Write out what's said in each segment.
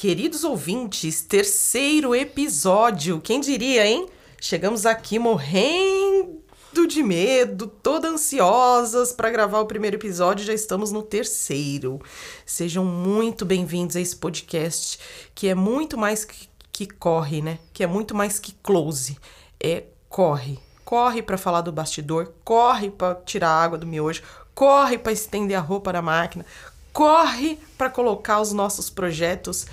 Queridos ouvintes, terceiro episódio. Quem diria, hein? Chegamos aqui morrendo de medo, toda ansiosas para gravar o primeiro episódio, já estamos no terceiro. Sejam muito bem-vindos a esse podcast que é muito mais que, que corre, né? Que é muito mais que close. É corre. Corre para falar do bastidor, corre para tirar a água do miojo, corre para estender a roupa da máquina, corre para colocar os nossos projetos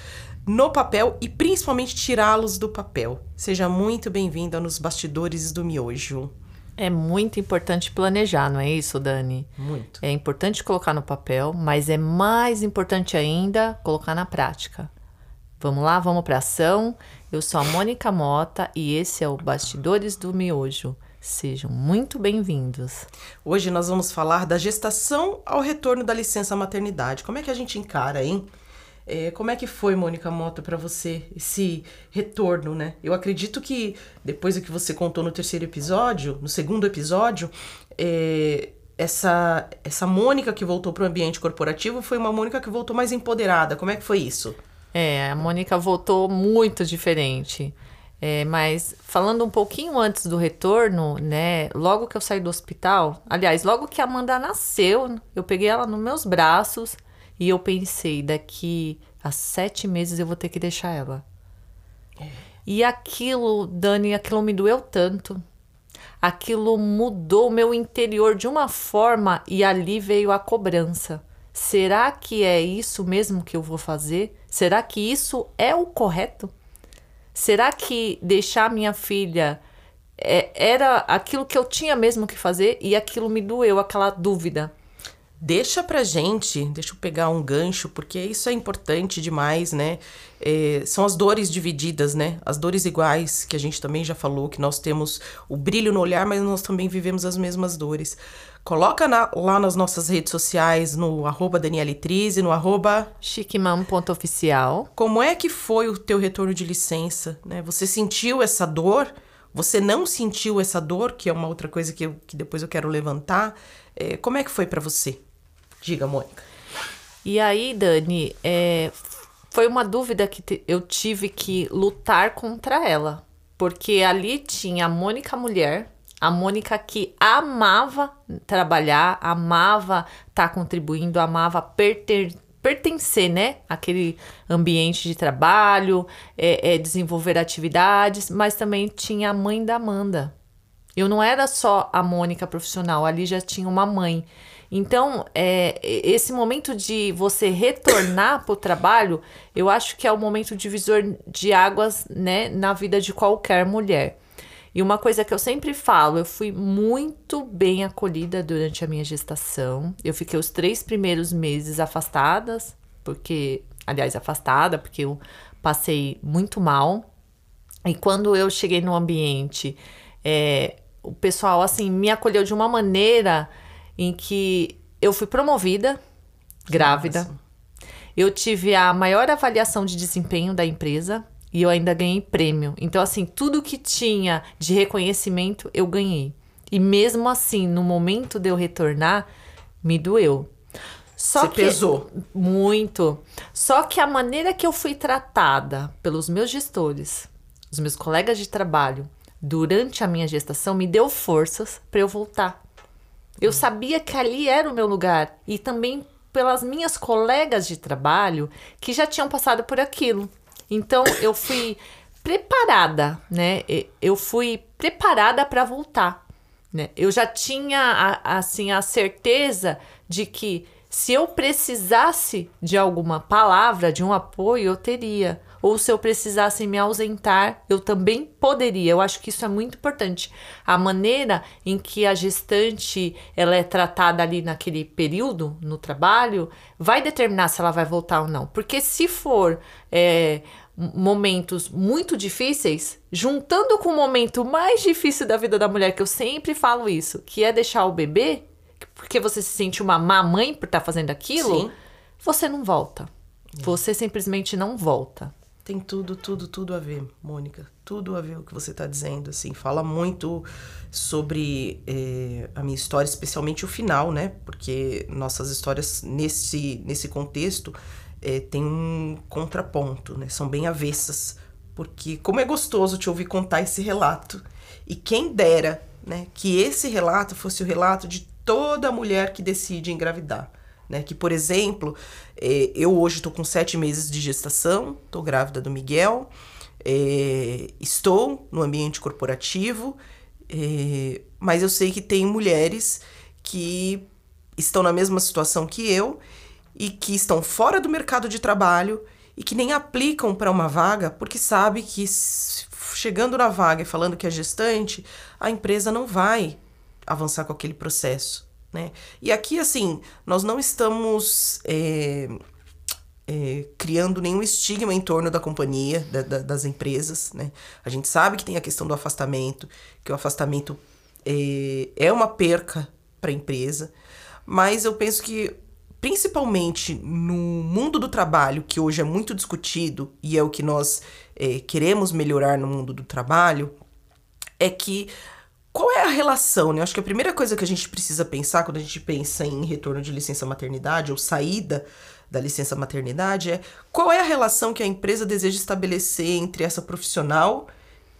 no papel e principalmente tirá-los do papel. Seja muito bem-vinda nos bastidores do miojo. É muito importante planejar, não é isso, Dani? Muito. É importante colocar no papel, mas é mais importante ainda colocar na prática. Vamos lá, vamos para ação. Eu sou a Mônica Mota e esse é o Bastidores do Miojo. Sejam muito bem-vindos. Hoje nós vamos falar da gestação ao retorno da licença maternidade. Como é que a gente encara, hein? É, como é que foi, Mônica Mota, para você esse retorno, né? Eu acredito que depois do que você contou no terceiro episódio, no segundo episódio, é, essa essa Mônica que voltou para o ambiente corporativo foi uma Mônica que voltou mais empoderada. Como é que foi isso? É, a Mônica voltou muito diferente. É, mas falando um pouquinho antes do retorno, né? Logo que eu saí do hospital, aliás, logo que a Amanda nasceu, eu peguei ela nos meus braços e eu pensei, daqui a sete meses eu vou ter que deixar ela. E aquilo, Dani, aquilo me doeu tanto. Aquilo mudou o meu interior de uma forma e ali veio a cobrança. Será que é isso mesmo que eu vou fazer? Será que isso é o correto? Será que deixar minha filha é, era aquilo que eu tinha mesmo que fazer e aquilo me doeu, aquela dúvida? Deixa pra gente, deixa eu pegar um gancho, porque isso é importante demais, né? É, são as dores divididas, né? As dores iguais, que a gente também já falou, que nós temos o brilho no olhar, mas nós também vivemos as mesmas dores. Coloca na, lá nas nossas redes sociais, no arroba Danielitrize, no arroba... Chiquimam.oficial. Como é que foi o teu retorno de licença, né? Você sentiu essa dor? Você não sentiu essa dor, que é uma outra coisa que, eu, que depois eu quero levantar. É, como é que foi para você? Diga, Mônica. E aí, Dani, é, foi uma dúvida que eu tive que lutar contra ela. Porque ali tinha a Mônica mulher, a Mônica que amava trabalhar, amava estar tá contribuindo, amava perter, pertencer, né? Aquele ambiente de trabalho, é, é, desenvolver atividades, mas também tinha a mãe da Amanda. Eu não era só a Mônica profissional, ali já tinha uma mãe. Então, é, esse momento de você retornar para o trabalho, eu acho que é o momento divisor de águas né, na vida de qualquer mulher. E uma coisa que eu sempre falo, eu fui muito bem acolhida durante a minha gestação. Eu fiquei os três primeiros meses afastadas, porque, aliás, afastada, porque eu passei muito mal. E quando eu cheguei no ambiente, é, o pessoal assim me acolheu de uma maneira em que eu fui promovida, grávida. Nossa. Eu tive a maior avaliação de desempenho da empresa e eu ainda ganhei prêmio. Então, assim, tudo que tinha de reconhecimento eu ganhei. E mesmo assim, no momento de eu retornar, me doeu. Só Você que, pesou. Muito. Só que a maneira que eu fui tratada pelos meus gestores, os meus colegas de trabalho, durante a minha gestação, me deu forças para eu voltar. Eu sabia que ali era o meu lugar. E também pelas minhas colegas de trabalho que já tinham passado por aquilo. Então eu fui preparada, né? Eu fui preparada para voltar, né? Eu já tinha assim a certeza de que se eu precisasse de alguma palavra, de um apoio, eu teria ou se eu precisasse me ausentar, eu também poderia. Eu acho que isso é muito importante. A maneira em que a gestante ela é tratada ali naquele período no trabalho vai determinar se ela vai voltar ou não. Porque se for é, momentos muito difíceis, juntando com o momento mais difícil da vida da mulher, que eu sempre falo isso, que é deixar o bebê, porque você se sente uma má mãe por estar tá fazendo aquilo, Sim. você não volta. Você simplesmente não volta. Tem tudo, tudo, tudo a ver, Mônica. Tudo a ver o que você está dizendo. Assim, fala muito sobre é, a minha história, especialmente o final, né? Porque nossas histórias nesse, nesse contexto é, tem um contraponto, né? São bem avessas. Porque como é gostoso te ouvir contar esse relato. E quem dera né, que esse relato fosse o relato de toda mulher que decide engravidar. Né? Que, por exemplo, é, eu hoje estou com sete meses de gestação, estou grávida do Miguel, é, estou no ambiente corporativo, é, mas eu sei que tem mulheres que estão na mesma situação que eu e que estão fora do mercado de trabalho e que nem aplicam para uma vaga porque sabe que chegando na vaga e falando que é gestante, a empresa não vai avançar com aquele processo. Né? E aqui, assim, nós não estamos é, é, criando nenhum estigma em torno da companhia, da, da, das empresas. Né? A gente sabe que tem a questão do afastamento, que o afastamento é, é uma perca para a empresa, mas eu penso que principalmente no mundo do trabalho, que hoje é muito discutido e é o que nós é, queremos melhorar no mundo do trabalho, é que qual é a relação, né? Eu acho que a primeira coisa que a gente precisa pensar quando a gente pensa em retorno de licença maternidade ou saída da licença maternidade é qual é a relação que a empresa deseja estabelecer entre essa profissional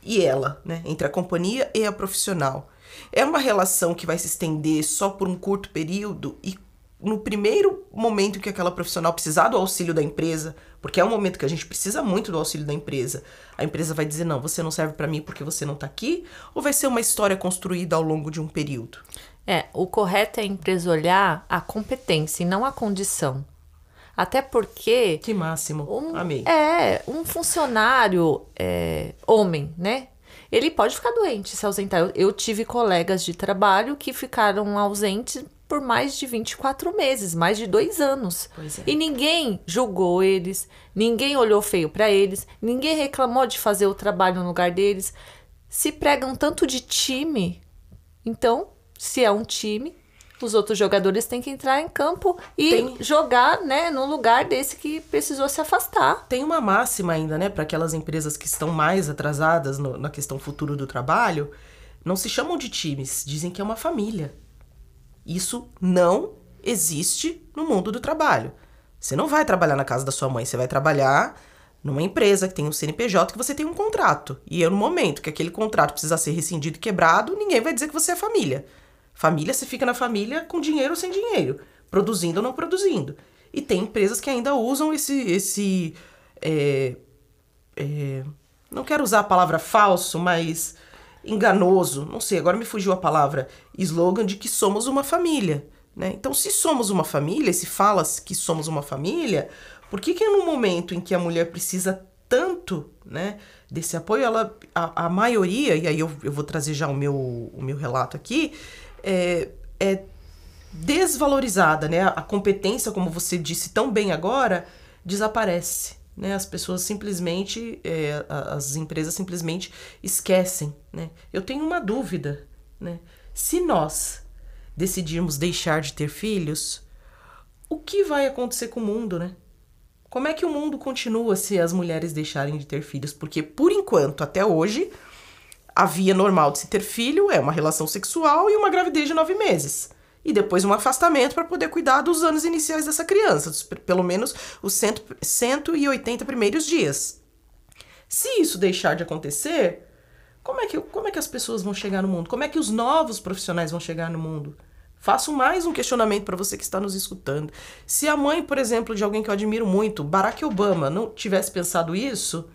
e ela, né? Entre a companhia e a profissional. É uma relação que vai se estender só por um curto período e no primeiro momento que aquela profissional precisar do auxílio da empresa, porque é um momento que a gente precisa muito do auxílio da empresa, a empresa vai dizer: não, você não serve para mim porque você não está aqui, ou vai ser uma história construída ao longo de um período? É, o correto é a empresa olhar a competência e não a condição. Até porque. Que máximo. Um, Amei. É, um funcionário é, homem, né? Ele pode ficar doente, se ausentar. Eu, eu tive colegas de trabalho que ficaram ausentes por mais de 24 meses, mais de dois anos. É. E ninguém julgou eles, ninguém olhou feio para eles, ninguém reclamou de fazer o trabalho no lugar deles. Se pregam tanto de time, então, se é um time, os outros jogadores têm que entrar em campo e Tem- jogar, né, no lugar desse que precisou se afastar. Tem uma máxima ainda, né, para aquelas empresas que estão mais atrasadas no- na questão futuro do trabalho, não se chamam de times, dizem que é uma família. Isso não existe no mundo do trabalho. Você não vai trabalhar na casa da sua mãe, você vai trabalhar numa empresa que tem um CNPJ que você tem um contrato. E é no momento que aquele contrato precisa ser rescindido e quebrado, ninguém vai dizer que você é família. Família, você fica na família com dinheiro ou sem dinheiro, produzindo ou não produzindo. E tem empresas que ainda usam esse, esse é, é, não quero usar a palavra falso, mas enganoso, não sei, agora me fugiu a palavra, slogan de que somos uma família. Né? Então, se somos uma família, se fala que somos uma família, por que que no momento em que a mulher precisa tanto né, desse apoio, ela, a, a maioria, e aí eu, eu vou trazer já o meu, o meu relato aqui, é, é desvalorizada, né? A competência, como você disse tão bem agora, desaparece. Né? As pessoas simplesmente, é, as empresas simplesmente esquecem. Né? Eu tenho uma dúvida. Né? Se nós decidirmos deixar de ter filhos, o que vai acontecer com o mundo, né? Como é que o mundo continua se as mulheres deixarem de ter filhos? Porque, por enquanto, até hoje, a via normal de se ter filho é uma relação sexual e uma gravidez de nove meses. E depois um afastamento para poder cuidar dos anos iniciais dessa criança, pelo menos os cento, 180 primeiros dias. Se isso deixar de acontecer, como é, que, como é que as pessoas vão chegar no mundo? Como é que os novos profissionais vão chegar no mundo? Faço mais um questionamento para você que está nos escutando. Se a mãe, por exemplo, de alguém que eu admiro muito, Barack Obama, não tivesse pensado isso,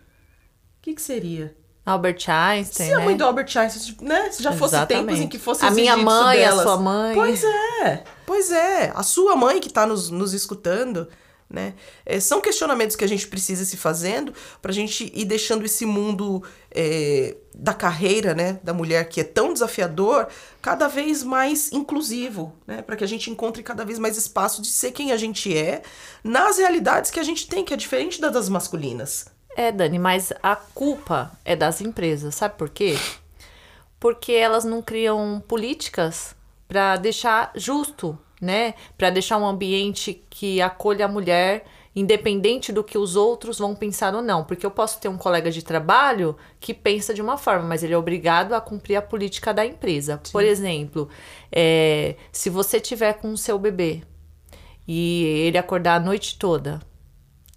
o que, que seria? Albert Einstein, Se a né? mãe do Albert Einstein, né? Se já fosse Exatamente. tempos em que fosse A minha mãe, a delas. sua mãe. Pois é, pois é. A sua mãe que está nos, nos escutando, né? É, são questionamentos que a gente precisa se fazendo para a gente ir deixando esse mundo é, da carreira, né? Da mulher que é tão desafiador, cada vez mais inclusivo, né? Para que a gente encontre cada vez mais espaço de ser quem a gente é nas realidades que a gente tem, que é diferente da das masculinas. É, Dani, mas a culpa é das empresas, sabe por quê? Porque elas não criam políticas para deixar justo, né? Para deixar um ambiente que acolha a mulher, independente do que os outros vão pensar ou não. Porque eu posso ter um colega de trabalho que pensa de uma forma, mas ele é obrigado a cumprir a política da empresa. Por exemplo, é, se você tiver com o seu bebê e ele acordar a noite toda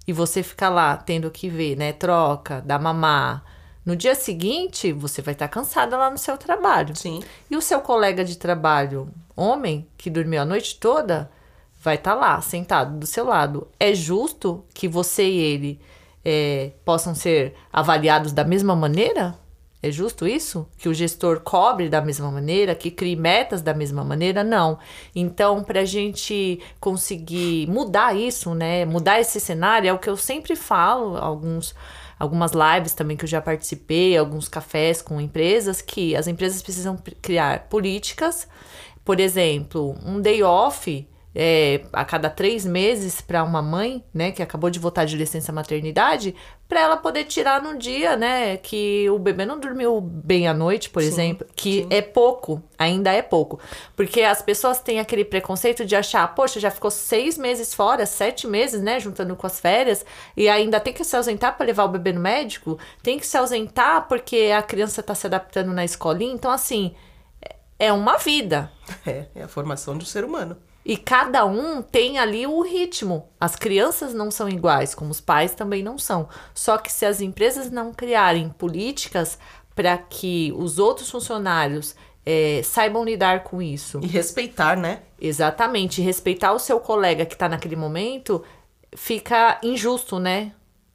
e você fica lá tendo que ver, né? Troca, dar mamar. No dia seguinte, você vai estar cansada lá no seu trabalho. Sim. E o seu colega de trabalho, homem, que dormiu a noite toda, vai estar lá, sentado do seu lado. É justo que você e ele é, possam ser avaliados da mesma maneira? É justo isso? Que o gestor cobre da mesma maneira, que crie metas da mesma maneira? Não. Então, para a gente conseguir mudar isso, né? Mudar esse cenário, é o que eu sempre falo, alguns, algumas lives também que eu já participei, alguns cafés com empresas, que as empresas precisam criar políticas. Por exemplo, um day off é, a cada três meses para uma mãe, né, que acabou de voltar de licença maternidade, para ela poder tirar no dia, né, que o bebê não dormiu bem à noite, por sim, exemplo, que sim. é pouco, ainda é pouco, porque as pessoas têm aquele preconceito de achar, poxa, já ficou seis meses fora, sete meses, né, juntando com as férias, e ainda tem que se ausentar para levar o bebê no médico, tem que se ausentar porque a criança está se adaptando na escolinha, então assim é uma vida. É, é a formação do ser humano. E cada um tem ali o ritmo. As crianças não são iguais, como os pais também não são. Só que se as empresas não criarem políticas para que os outros funcionários é, saibam lidar com isso. E respeitar, né? Exatamente. Respeitar o seu colega que está naquele momento fica injusto, né?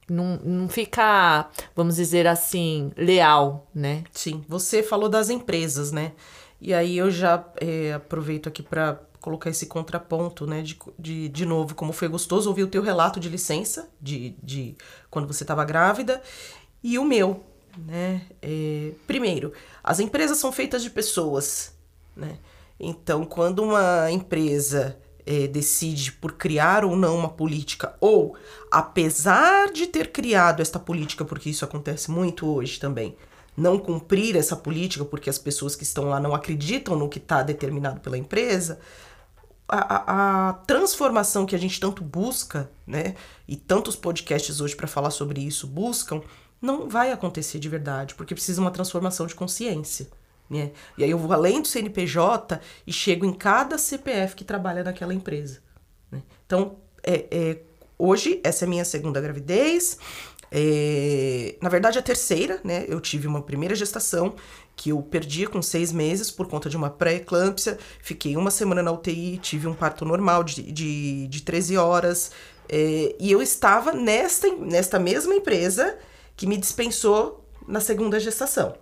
Não, não fica, vamos dizer assim, leal, né? Sim. Você falou das empresas, né? E aí eu já é, aproveito aqui para colocar esse contraponto, né? De, de, de novo, como foi gostoso ouvir o teu relato de licença, de, de quando você estava grávida, e o meu, né? É, primeiro, as empresas são feitas de pessoas, né? Então, quando uma empresa é, decide por criar ou não uma política, ou apesar de ter criado esta política, porque isso acontece muito hoje também, não cumprir essa política porque as pessoas que estão lá não acreditam no que está determinado pela empresa, a, a, transformação que a gente tanto busca, né, e tantos podcasts hoje para falar sobre isso buscam, não vai acontecer de verdade, porque precisa uma transformação de consciência. Né? E aí eu vou além do CNPJ e chego em cada CPF que trabalha naquela empresa. Né? Então, é, é, hoje, essa é a minha segunda gravidez. É, na verdade, a terceira, né? Eu tive uma primeira gestação que eu perdi com seis meses por conta de uma pré-eclâmpsia. Fiquei uma semana na UTI, tive um parto normal de, de, de 13 horas. É, e eu estava nesta, nesta mesma empresa que me dispensou na segunda gestação.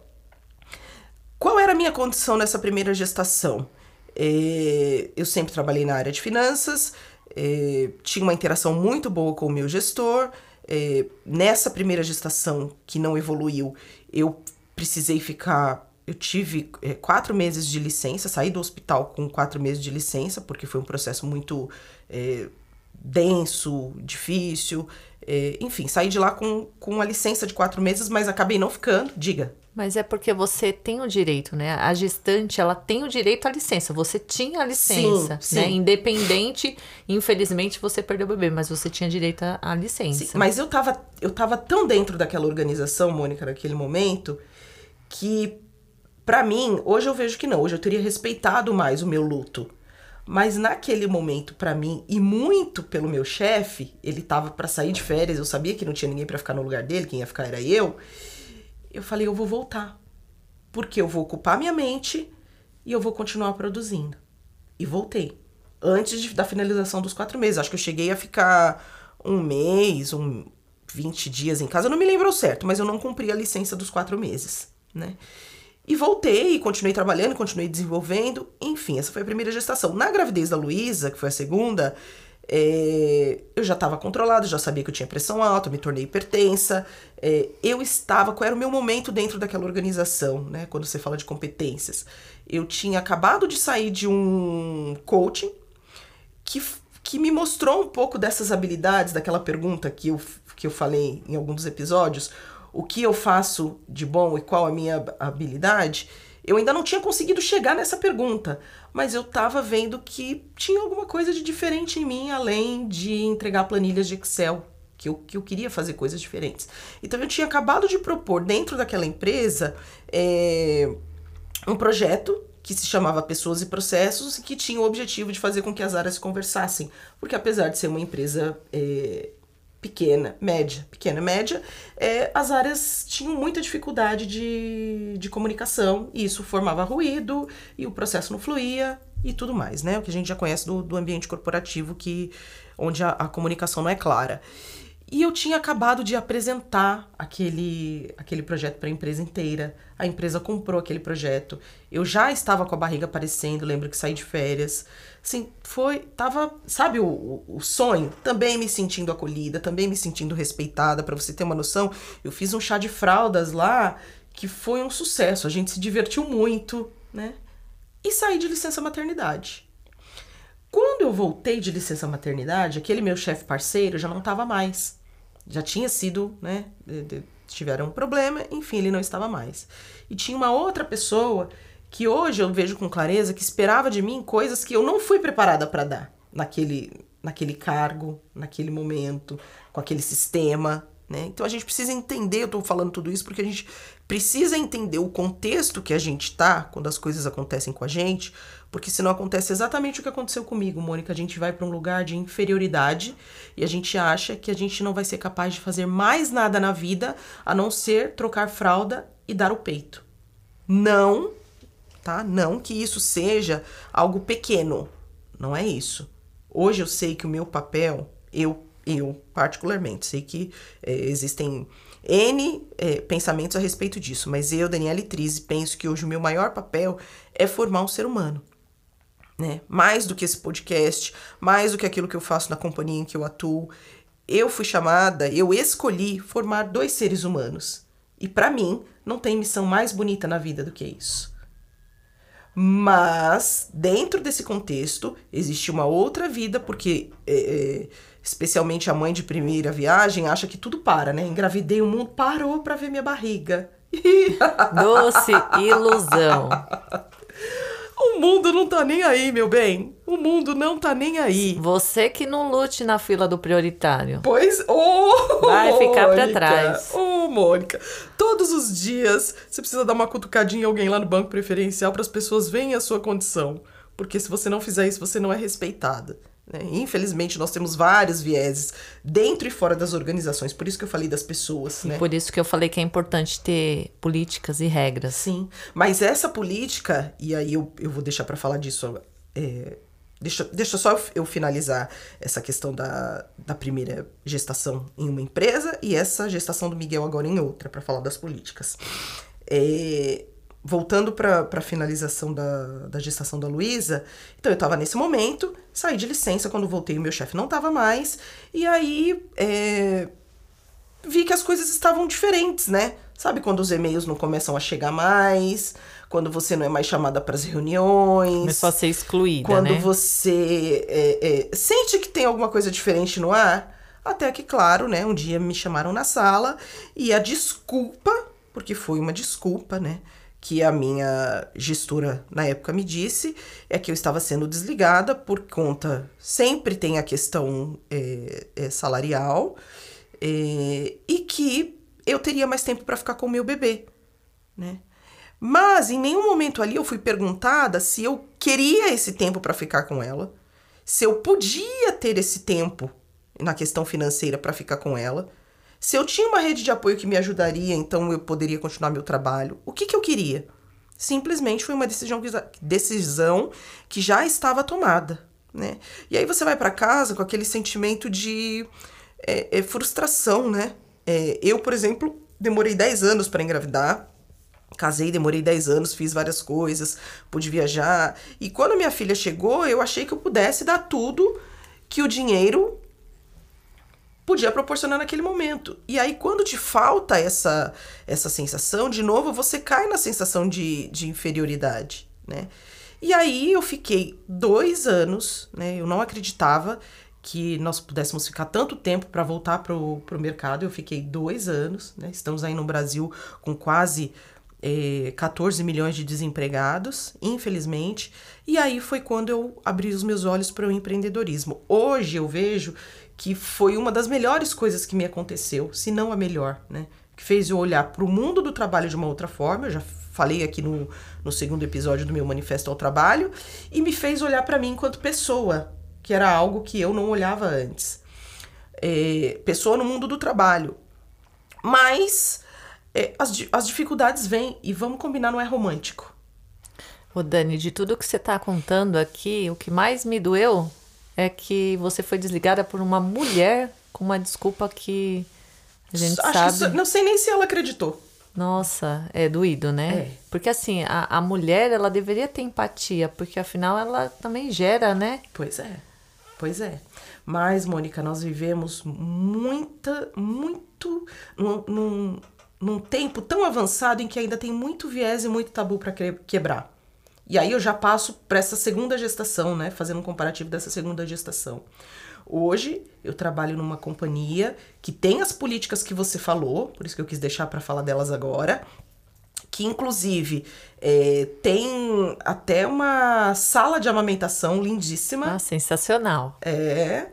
Qual era a minha condição nessa primeira gestação? É, eu sempre trabalhei na área de finanças, é, tinha uma interação muito boa com o meu gestor, é, nessa primeira gestação que não evoluiu, eu precisei ficar. Eu tive é, quatro meses de licença, saí do hospital com quatro meses de licença, porque foi um processo muito é, denso, difícil. É, enfim, saí de lá com, com a licença de quatro meses, mas acabei não ficando. Diga. Mas é porque você tem o direito, né? A gestante, ela tem o direito à licença. Você tinha a licença, sim, né? Sim. Independente, infelizmente você perdeu o bebê, mas você tinha direito à licença. Sim, mas eu tava, eu tava tão dentro daquela organização, Mônica, naquele momento, que para mim, hoje eu vejo que não. Hoje eu teria respeitado mais o meu luto. Mas naquele momento, para mim, e muito pelo meu chefe, ele tava para sair de férias, eu sabia que não tinha ninguém para ficar no lugar dele, quem ia ficar era eu eu falei, eu vou voltar. Porque eu vou ocupar minha mente e eu vou continuar produzindo. E voltei. Antes de, da finalização dos quatro meses. Acho que eu cheguei a ficar um mês, um 20 dias em casa. Eu não me lembro certo, mas eu não cumpri a licença dos quatro meses, né? E voltei, continuei trabalhando, continuei desenvolvendo. Enfim, essa foi a primeira gestação. Na gravidez da Luísa, que foi a segunda, é, eu já estava controlada, já sabia que eu tinha pressão alta, me tornei hipertensa. É, eu estava, qual era o meu momento dentro daquela organização, né? Quando você fala de competências. Eu tinha acabado de sair de um coaching que, que me mostrou um pouco dessas habilidades, daquela pergunta que eu, que eu falei em alguns dos episódios. O que eu faço de bom e qual a minha habilidade? Eu ainda não tinha conseguido chegar nessa pergunta, mas eu estava vendo que tinha alguma coisa de diferente em mim, além de entregar planilhas de Excel, que eu, que eu queria fazer coisas diferentes. Então eu tinha acabado de propor dentro daquela empresa é, um projeto que se chamava Pessoas e Processos e que tinha o objetivo de fazer com que as áreas conversassem. Porque apesar de ser uma empresa é, pequena, média, pequena, média, é, as áreas tinham muita dificuldade de, de comunicação, e isso formava ruído, e o processo não fluía, e tudo mais, né? O que a gente já conhece do, do ambiente corporativo, que onde a, a comunicação não é clara. E eu tinha acabado de apresentar aquele, aquele projeto para a empresa inteira. A empresa comprou aquele projeto. Eu já estava com a barriga aparecendo, lembro que saí de férias. Assim, foi. Tava. Sabe o, o sonho? Também me sentindo acolhida, também me sentindo respeitada. Para você ter uma noção, eu fiz um chá de fraldas lá que foi um sucesso. A gente se divertiu muito, né? E saí de licença maternidade. Quando eu voltei de licença maternidade, aquele meu chefe parceiro já não estava mais já tinha sido, né? Tiveram um problema, enfim, ele não estava mais. E tinha uma outra pessoa que hoje eu vejo com clareza que esperava de mim coisas que eu não fui preparada para dar naquele, naquele cargo, naquele momento, com aquele sistema, né? Então a gente precisa entender, eu estou falando tudo isso porque a gente precisa entender o contexto que a gente tá quando as coisas acontecem com a gente, porque senão acontece exatamente o que aconteceu comigo, Mônica. A gente vai para um lugar de inferioridade e a gente acha que a gente não vai ser capaz de fazer mais nada na vida a não ser trocar fralda e dar o peito. Não, tá? Não que isso seja algo pequeno. Não é isso. Hoje eu sei que o meu papel, eu eu, particularmente, sei que é, existem N é, pensamentos a respeito disso, mas eu, Daniela Trise, penso que hoje o meu maior papel é formar um ser humano. Né? Mais do que esse podcast, mais do que aquilo que eu faço na companhia em que eu atuo. Eu fui chamada, eu escolhi formar dois seres humanos. E para mim, não tem missão mais bonita na vida do que isso. Mas, dentro desse contexto, existe uma outra vida, porque é, é, especialmente a mãe de primeira viagem, acha que tudo para, né? Engravidei, o mundo parou para ver minha barriga. Doce ilusão. O mundo não tá nem aí, meu bem. O mundo não tá nem aí. Você que não lute na fila do prioritário. Pois, oh, vai ficar para trás. Ô, oh, Mônica, todos os dias você precisa dar uma cutucadinha em alguém lá no banco preferencial para as pessoas verem a sua condição. Porque se você não fizer isso, você não é respeitada. Né? Infelizmente, nós temos vários vieses dentro e fora das organizações, por isso que eu falei das pessoas. Né? Por isso que eu falei que é importante ter políticas e regras. Sim, mas essa política, e aí eu, eu vou deixar para falar disso. É, deixa, deixa só eu finalizar essa questão da, da primeira gestação em uma empresa e essa gestação do Miguel agora em outra, para falar das políticas. É, voltando para a finalização da, da gestação da Luísa, então eu estava nesse momento, saí de licença quando voltei, o meu chefe não estava mais, e aí é, vi que as coisas estavam diferentes, né? Sabe quando os e-mails não começam a chegar mais, quando você não é mais chamada para as reuniões. Começou a ser excluída. Quando né? você é, é, sente que tem alguma coisa diferente no ar. Até que, claro, né? Um dia me chamaram na sala e a desculpa, porque foi uma desculpa, né? que a minha gestora na época me disse é que eu estava sendo desligada por conta. Sempre tem a questão é, é, salarial é, e que eu teria mais tempo para ficar com o meu bebê, né? Mas em nenhum momento ali eu fui perguntada se eu queria esse tempo para ficar com ela, se eu podia ter esse tempo na questão financeira para ficar com ela se eu tinha uma rede de apoio que me ajudaria, então eu poderia continuar meu trabalho. O que, que eu queria? Simplesmente foi uma decisão que, decisão que já estava tomada. Né? E aí você vai para casa com aquele sentimento de é, é, frustração, né? É, eu, por exemplo, demorei 10 anos para engravidar. Casei, demorei 10 anos, fiz várias coisas, pude viajar. E quando minha filha chegou, eu achei que eu pudesse dar tudo que o dinheiro podia proporcionar naquele momento. E aí, quando te falta essa, essa sensação, de novo, você cai na sensação de, de inferioridade, né? E aí eu fiquei dois anos, né? Eu não acreditava que nós pudéssemos ficar tanto tempo para voltar para o mercado. Eu fiquei dois anos, né? Estamos aí no Brasil com quase é, 14 milhões de desempregados, infelizmente. E aí foi quando eu abri os meus olhos para o empreendedorismo. Hoje eu vejo que foi uma das melhores coisas que me aconteceu, se não a melhor, né? Que fez eu olhar para o mundo do trabalho de uma outra forma, eu já falei aqui no, no segundo episódio do meu Manifesto ao Trabalho, e me fez olhar para mim enquanto pessoa, que era algo que eu não olhava antes. é, pessoa no mundo do trabalho. Mas é, as, as dificuldades vêm e vamos combinar, não é romântico. Ô Dani, de tudo que você está contando aqui, o que mais me doeu é que você foi desligada por uma mulher com uma desculpa que a gente Acho sabe. que isso- não sei nem se ela acreditou. Nossa, é doído, né? É. Porque assim, a, a mulher, ela deveria ter empatia, porque afinal ela também gera, né? Pois é, pois é. Mas, Mônica, nós vivemos muita, muito num, num, num tempo tão avançado em que ainda tem muito viés e muito tabu para quebrar. E aí eu já passo para essa segunda gestação, né? Fazendo um comparativo dessa segunda gestação. Hoje eu trabalho numa companhia que tem as políticas que você falou, por isso que eu quis deixar para falar delas agora, que inclusive é, tem até uma sala de amamentação lindíssima. Ah, sensacional. É,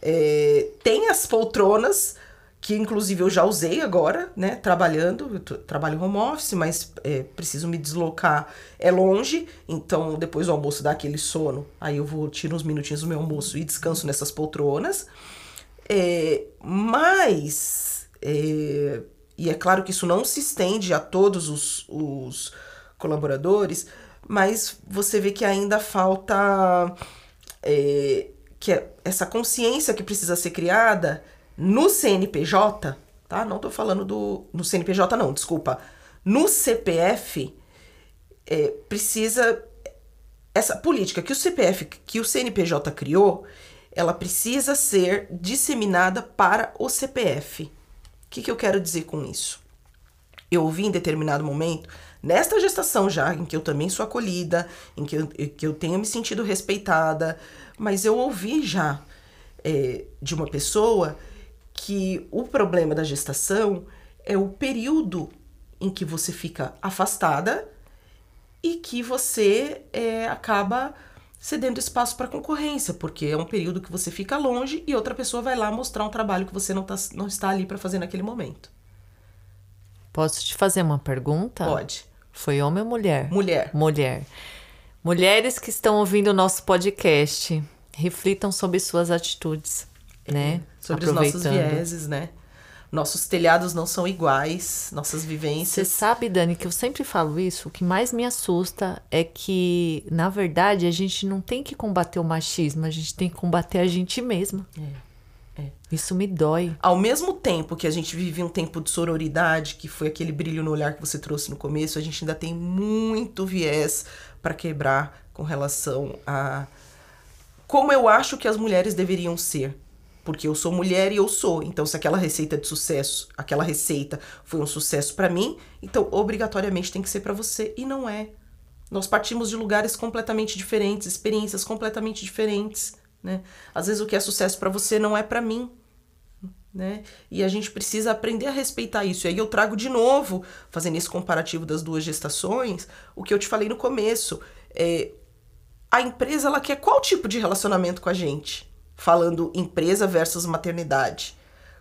é, tem as poltronas, que inclusive eu já usei agora, né? Trabalhando, eu trabalho home office, mas é, preciso me deslocar, é longe, então depois do almoço dá aquele sono, aí eu vou, tiro uns minutinhos do meu almoço e descanso nessas poltronas. É, mas, é, e é claro que isso não se estende a todos os, os colaboradores, mas você vê que ainda falta é, que é essa consciência que precisa ser criada no CNPJ, tá? Não tô falando do. No CNPJ, não, desculpa. No CPF, é, precisa. Essa política que o CPF, que o CNPJ criou, ela precisa ser disseminada para o CPF. O que, que eu quero dizer com isso? Eu ouvi em determinado momento, nesta gestação já, em que eu também sou acolhida, em que eu, que eu tenho me sentido respeitada, mas eu ouvi já é, de uma pessoa que o problema da gestação é o período em que você fica afastada e que você é, acaba cedendo espaço para concorrência, porque é um período que você fica longe e outra pessoa vai lá mostrar um trabalho que você não, tá, não está ali para fazer naquele momento. Posso te fazer uma pergunta? Pode. Foi homem ou mulher? Mulher. Mulher. Mulheres que estão ouvindo o nosso podcast, reflitam sobre suas atitudes, né? Sobre os nossos vieses, né? Nossos telhados não são iguais, nossas Você vivências. sabe, Dani, que eu sempre falo isso. O que mais me assusta é que, na verdade, a gente não tem que combater o machismo, a gente tem que combater a gente mesma. É, é. Isso me dói. Ao mesmo tempo que a gente vive um tempo de sororidade, que foi aquele brilho no olhar que você trouxe no começo, a gente ainda tem muito viés para quebrar com relação a como eu acho que as mulheres deveriam ser. Porque eu sou mulher e eu sou. Então, se aquela receita de sucesso, aquela receita foi um sucesso para mim, então obrigatoriamente tem que ser para você. E não é. Nós partimos de lugares completamente diferentes, experiências completamente diferentes, né? Às vezes o que é sucesso para você não é para mim, né? E a gente precisa aprender a respeitar isso. E aí eu trago de novo, fazendo esse comparativo das duas gestações, o que eu te falei no começo. É, a empresa ela quer qual tipo de relacionamento com a gente? Falando empresa versus maternidade.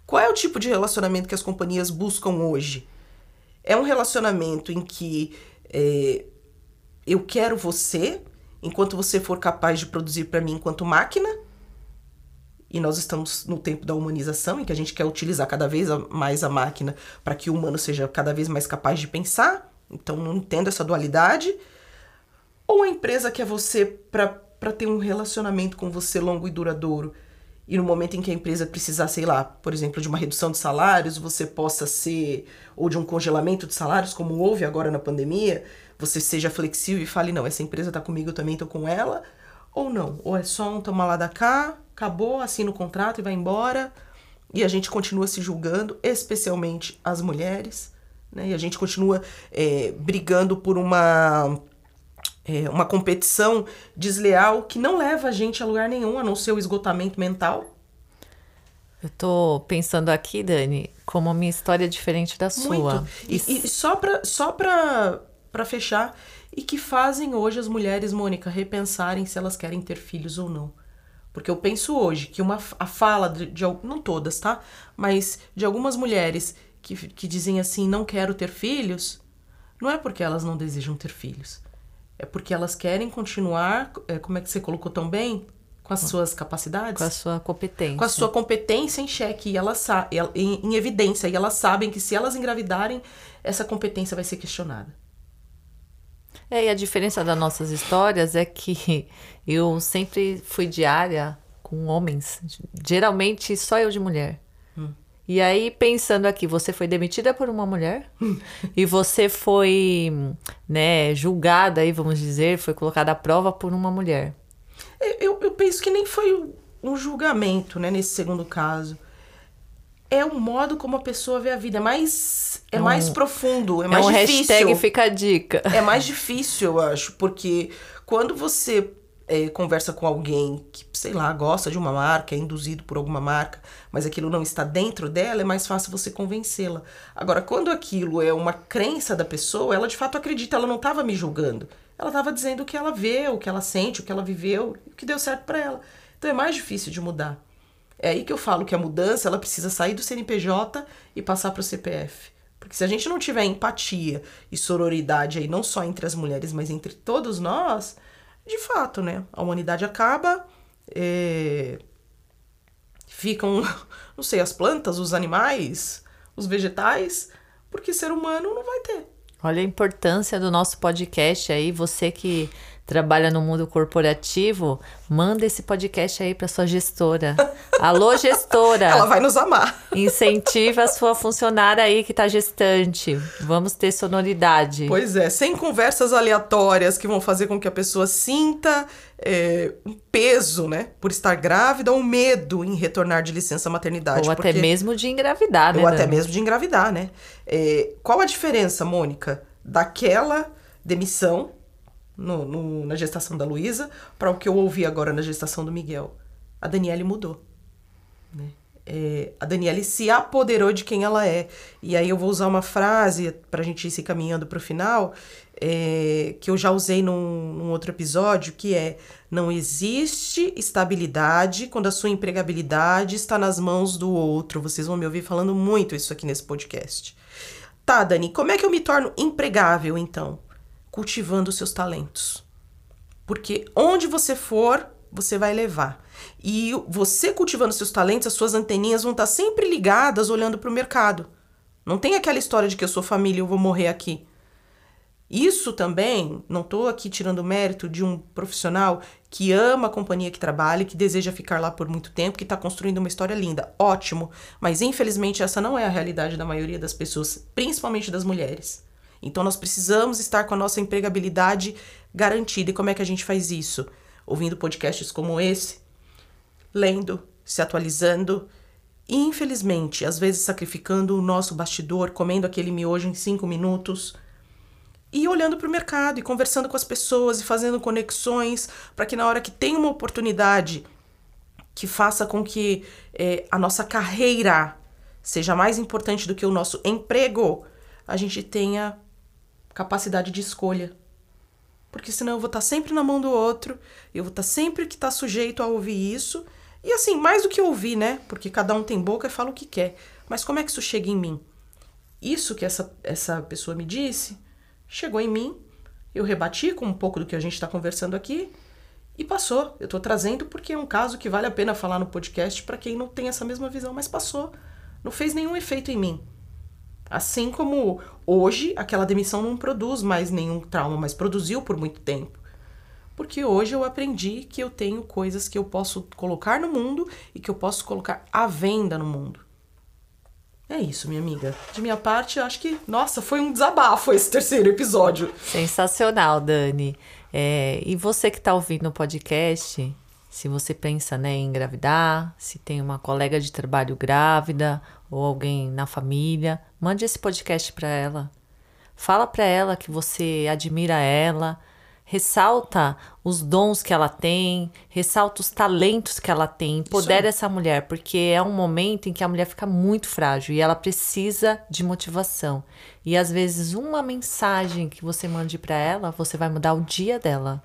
Qual é o tipo de relacionamento que as companhias buscam hoje? É um relacionamento em que é, eu quero você enquanto você for capaz de produzir para mim enquanto máquina? E nós estamos no tempo da humanização, em que a gente quer utilizar cada vez mais a máquina para que o humano seja cada vez mais capaz de pensar. Então, não entendo essa dualidade. Ou a empresa quer você para ter um relacionamento com você longo e duradouro. E no momento em que a empresa precisar, sei lá, por exemplo, de uma redução de salários, você possa ser, ou de um congelamento de salários, como houve agora na pandemia, você seja flexível e fale: não, essa empresa tá comigo, eu também tô com ela. Ou não, ou é só um toma lá da cá, acabou, assina o contrato e vai embora. E a gente continua se julgando, especialmente as mulheres, né? E a gente continua é, brigando por uma é, uma competição desleal que não leva a gente a lugar nenhum, a não ser o esgotamento mental. Eu tô pensando aqui, Dani, como a minha história é diferente da sua. Muito. E, e só pra, só pra, pra fechar, e que fazem hoje as mulheres, Mônica, repensarem se elas querem ter filhos ou não. Porque eu penso hoje que uma, a fala de, de não todas, tá? Mas de algumas mulheres que, que dizem assim, não quero ter filhos, não é porque elas não desejam ter filhos. É porque elas querem continuar, é, como é que você colocou tão bem? com as suas capacidades, Com a sua competência. com a sua competência em xeque e elas em, em evidência e elas sabem que se elas engravidarem essa competência vai ser questionada. É, e a diferença das nossas histórias é que eu sempre fui diária com homens. Geralmente só eu de mulher. E aí, pensando aqui, você foi demitida por uma mulher e você foi, né, julgada aí, vamos dizer, foi colocada à prova por uma mulher. Eu, eu penso que nem foi um julgamento, né, nesse segundo caso. É o modo como a pessoa vê a vida. É mais, é mais profundo, é É mais um difícil. hashtag fica a dica. É mais difícil, eu acho, porque quando você é, conversa com alguém que, sei lá, gosta de uma marca, é induzido por alguma marca, mas aquilo não está dentro dela, é mais fácil você convencê-la. Agora, quando aquilo é uma crença da pessoa, ela de fato acredita, ela não estava me julgando. Ela estava dizendo o que ela vê, o que ela sente, o que ela viveu, o que deu certo para ela. Então é mais difícil de mudar. É aí que eu falo que a mudança ela precisa sair do CNPJ e passar para o CPF. Porque se a gente não tiver empatia e sororidade aí, não só entre as mulheres, mas entre todos nós, de fato, né? A humanidade acaba, é, ficam, não sei, as plantas, os animais, os vegetais, porque ser humano não vai ter. Olha a importância do nosso podcast aí. Você que trabalha no mundo corporativo, manda esse podcast aí para sua gestora. Alô, gestora! Ela vai nos amar. Incentiva a sua funcionária aí que tá gestante. Vamos ter sonoridade. Pois é, sem conversas aleatórias que vão fazer com que a pessoa sinta é, um peso, né? Por estar grávida ou medo em retornar de licença maternidade. Ou até mesmo de engravidar, né? Ou até mesmo de engravidar, né? É, qual a diferença, Mônica, daquela demissão no- no- na gestação da Luísa para o que eu ouvi agora na gestação do Miguel? A Daniele mudou. né? É, a Daniele se apoderou de quem ela é. E aí eu vou usar uma frase para a gente ir se caminhando para o final, é, que eu já usei num, num outro episódio, que é não existe estabilidade quando a sua empregabilidade está nas mãos do outro. Vocês vão me ouvir falando muito isso aqui nesse podcast. Tá, Dani, como é que eu me torno empregável, então? Cultivando seus talentos. Porque onde você for, você vai levar. E você cultivando seus talentos, as suas anteninhas vão estar sempre ligadas olhando para o mercado. Não tem aquela história de que eu sou família e eu vou morrer aqui. Isso também, não estou aqui tirando mérito de um profissional que ama a companhia que trabalha, que deseja ficar lá por muito tempo, que está construindo uma história linda. Ótimo. Mas infelizmente essa não é a realidade da maioria das pessoas, principalmente das mulheres. Então nós precisamos estar com a nossa empregabilidade garantida. E como é que a gente faz isso? Ouvindo podcasts como esse, lendo, se atualizando e, infelizmente, às vezes sacrificando o nosso bastidor, comendo aquele miojo em cinco minutos e olhando para o mercado e conversando com as pessoas e fazendo conexões para que na hora que tem uma oportunidade que faça com que eh, a nossa carreira seja mais importante do que o nosso emprego, a gente tenha capacidade de escolha. Porque senão eu vou estar sempre na mão do outro, eu vou estar sempre que estar sujeito a ouvir isso. E assim, mais do que ouvir, né? Porque cada um tem boca e fala o que quer. Mas como é que isso chega em mim? Isso que essa, essa pessoa me disse, chegou em mim, eu rebati com um pouco do que a gente está conversando aqui e passou. Eu estou trazendo porque é um caso que vale a pena falar no podcast para quem não tem essa mesma visão, mas passou. Não fez nenhum efeito em mim. Assim como hoje aquela demissão não produz mais nenhum trauma, mas produziu por muito tempo. Porque hoje eu aprendi que eu tenho coisas que eu posso colocar no mundo e que eu posso colocar à venda no mundo. É isso, minha amiga. De minha parte, eu acho que, nossa, foi um desabafo esse terceiro episódio. Sensacional, Dani. É, e você que está ouvindo o podcast, se você pensa né, em engravidar, se tem uma colega de trabalho grávida ou alguém na família, mande esse podcast para ela. Fala para ela que você admira ela, ressalta os dons que ela tem, ressalta os talentos que ela tem, empodera essa mulher, porque é um momento em que a mulher fica muito frágil e ela precisa de motivação. E às vezes uma mensagem que você mande para ela, você vai mudar o dia dela.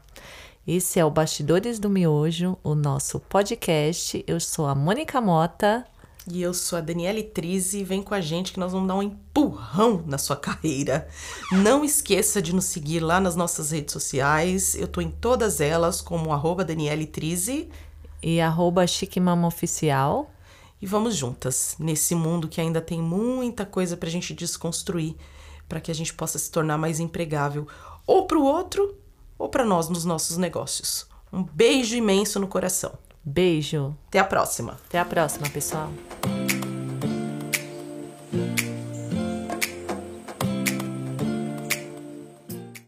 Esse é o Bastidores do Miojo, o nosso podcast. Eu sou a Mônica Mota. E eu sou a Daniele Trizzi, vem com a gente que nós vamos dar um empurrão na sua carreira. Não esqueça de nos seguir lá nas nossas redes sociais. Eu tô em todas elas como arroba Daniele Trizzi. e arroba Oficial. E vamos juntas nesse mundo que ainda tem muita coisa pra gente desconstruir, para que a gente possa se tornar mais empregável, ou pro outro, ou para nós nos nossos negócios. Um beijo imenso no coração. Beijo. Até a próxima. Até a próxima, pessoal.